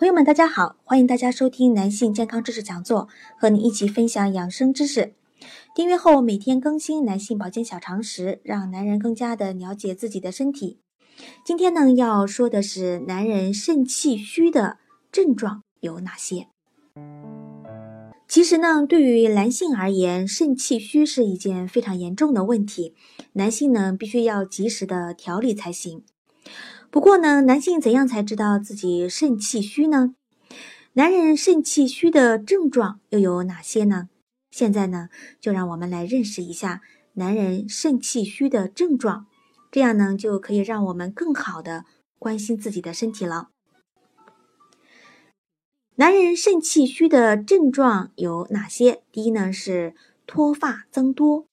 朋友们，大家好，欢迎大家收听男性健康知识讲座，和你一起分享养生知识。订阅后每天更新男性保健小常识，让男人更加的了解自己的身体。今天呢，要说的是男人肾气虚的症状有哪些？其实呢，对于男性而言，肾气虚是一件非常严重的问题，男性呢必须要及时的调理才行。不过呢，男性怎样才知道自己肾气虚呢？男人肾气虚的症状又有哪些呢？现在呢，就让我们来认识一下男人肾气虚的症状，这样呢，就可以让我们更好的关心自己的身体了。男人肾气虚的症状有哪些？第一呢，是脱发增多。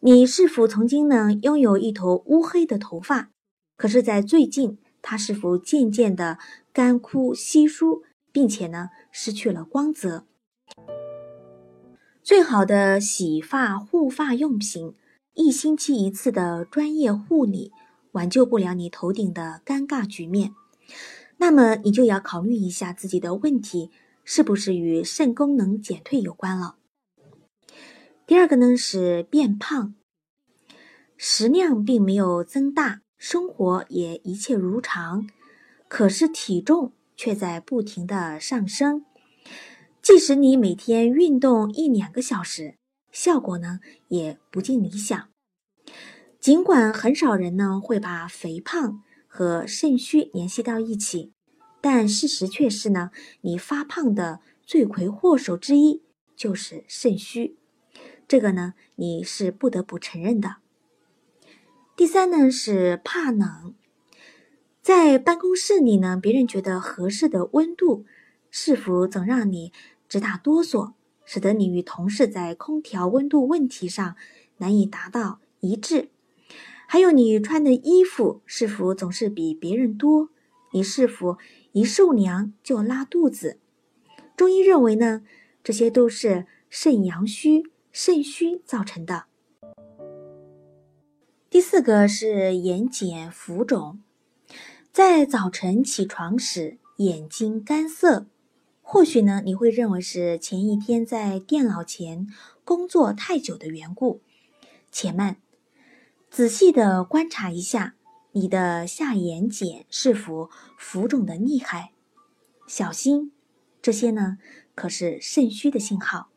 你是否曾经呢拥有一头乌黑的头发？可是，在最近，它是否渐渐的干枯稀疏，并且呢失去了光泽？最好的洗发护发用品，一星期一次的专业护理，挽救不了你头顶的尴尬局面。那么，你就要考虑一下自己的问题是不是与肾功能减退有关了。第二个呢是变胖，食量并没有增大。生活也一切如常，可是体重却在不停的上升。即使你每天运动一两个小时，效果呢也不尽理想。尽管很少人呢会把肥胖和肾虚联系到一起，但事实却是呢，你发胖的罪魁祸首之一就是肾虚。这个呢，你是不得不承认的。第三呢是怕冷，在办公室里呢，别人觉得合适的温度，是否总让你直打哆嗦，使得你与同事在空调温度问题上难以达到一致？还有你穿的衣服是否总是比别人多？你是否一受凉就拉肚子？中医认为呢，这些都是肾阳虚、肾虚造成的。第四个是眼睑浮肿，在早晨起床时眼睛干涩，或许呢你会认为是前一天在电脑前工作太久的缘故。且慢，仔细的观察一下你的下眼睑是否浮肿的厉害，小心，这些呢可是肾虚的信号。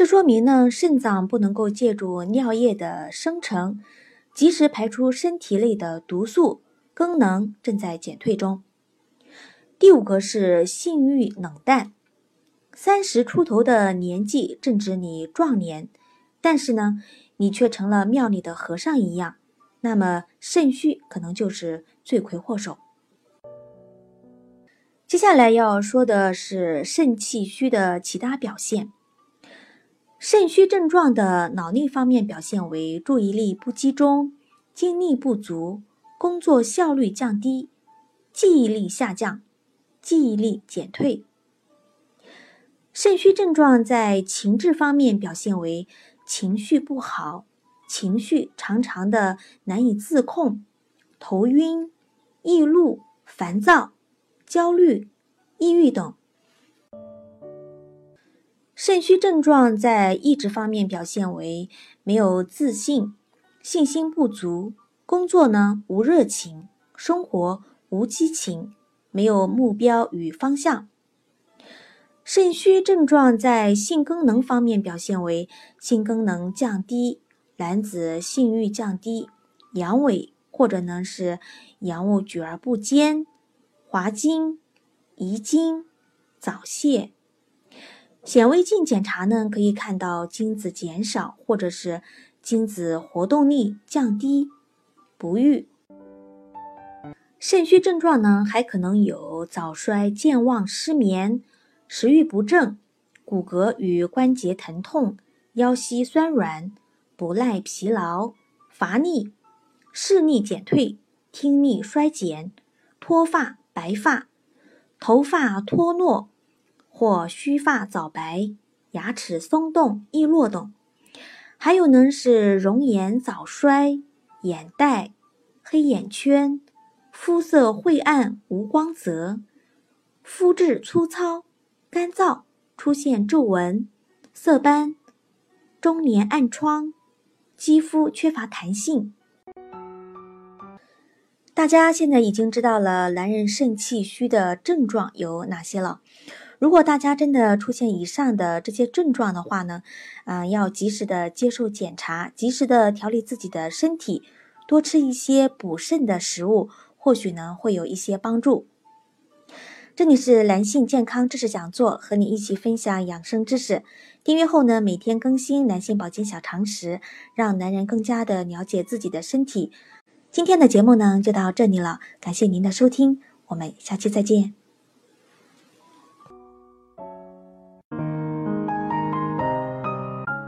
这说明呢，肾脏不能够借助尿液的生成，及时排出身体内的毒素，功能正在减退中。第五个是性欲冷淡，三十出头的年纪正值你壮年，但是呢，你却成了庙里的和尚一样，那么肾虚可能就是罪魁祸首。接下来要说的是肾气虚的其他表现。肾虚症状的脑力方面表现为注意力不集中、精力不足、工作效率降低、记忆力下降、记忆力减退。肾虚症状在情志方面表现为情绪不好、情绪常常的难以自控、头晕、易怒、烦躁、焦虑、抑郁等。肾虚症状在意志方面表现为没有自信、信心不足，工作呢无热情，生活无激情，没有目标与方向。肾虚症状在性功能方面表现为性功能降低，男子性欲降低，阳痿或者呢是阳物举而不坚，滑精、遗精、早泄。显微镜检查呢，可以看到精子减少，或者是精子活动力降低，不育。肾虚症状呢，还可能有早衰、健忘、失眠、食欲不振、骨骼与关节疼痛、腰膝酸软、不耐疲劳、乏力、视力减退、听力衰减、脱发、白发、头发脱落或须发早白、牙齿松动易落等。还有呢，是容颜早衰、眼袋、黑眼圈。肤色晦暗无光泽，肤质粗糙、干燥，出现皱纹、色斑、中年暗疮，肌肤缺乏弹性。大家现在已经知道了男人肾气虚的症状有哪些了。如果大家真的出现以上的这些症状的话呢，嗯，要及时的接受检查，及时的调理自己的身体，多吃一些补肾的食物。或许呢会有一些帮助。这里是男性健康知识讲座，和你一起分享养生知识。订阅后呢，每天更新男性保健小常识，让男人更加的了解自己的身体。今天的节目呢就到这里了，感谢您的收听，我们下期再见。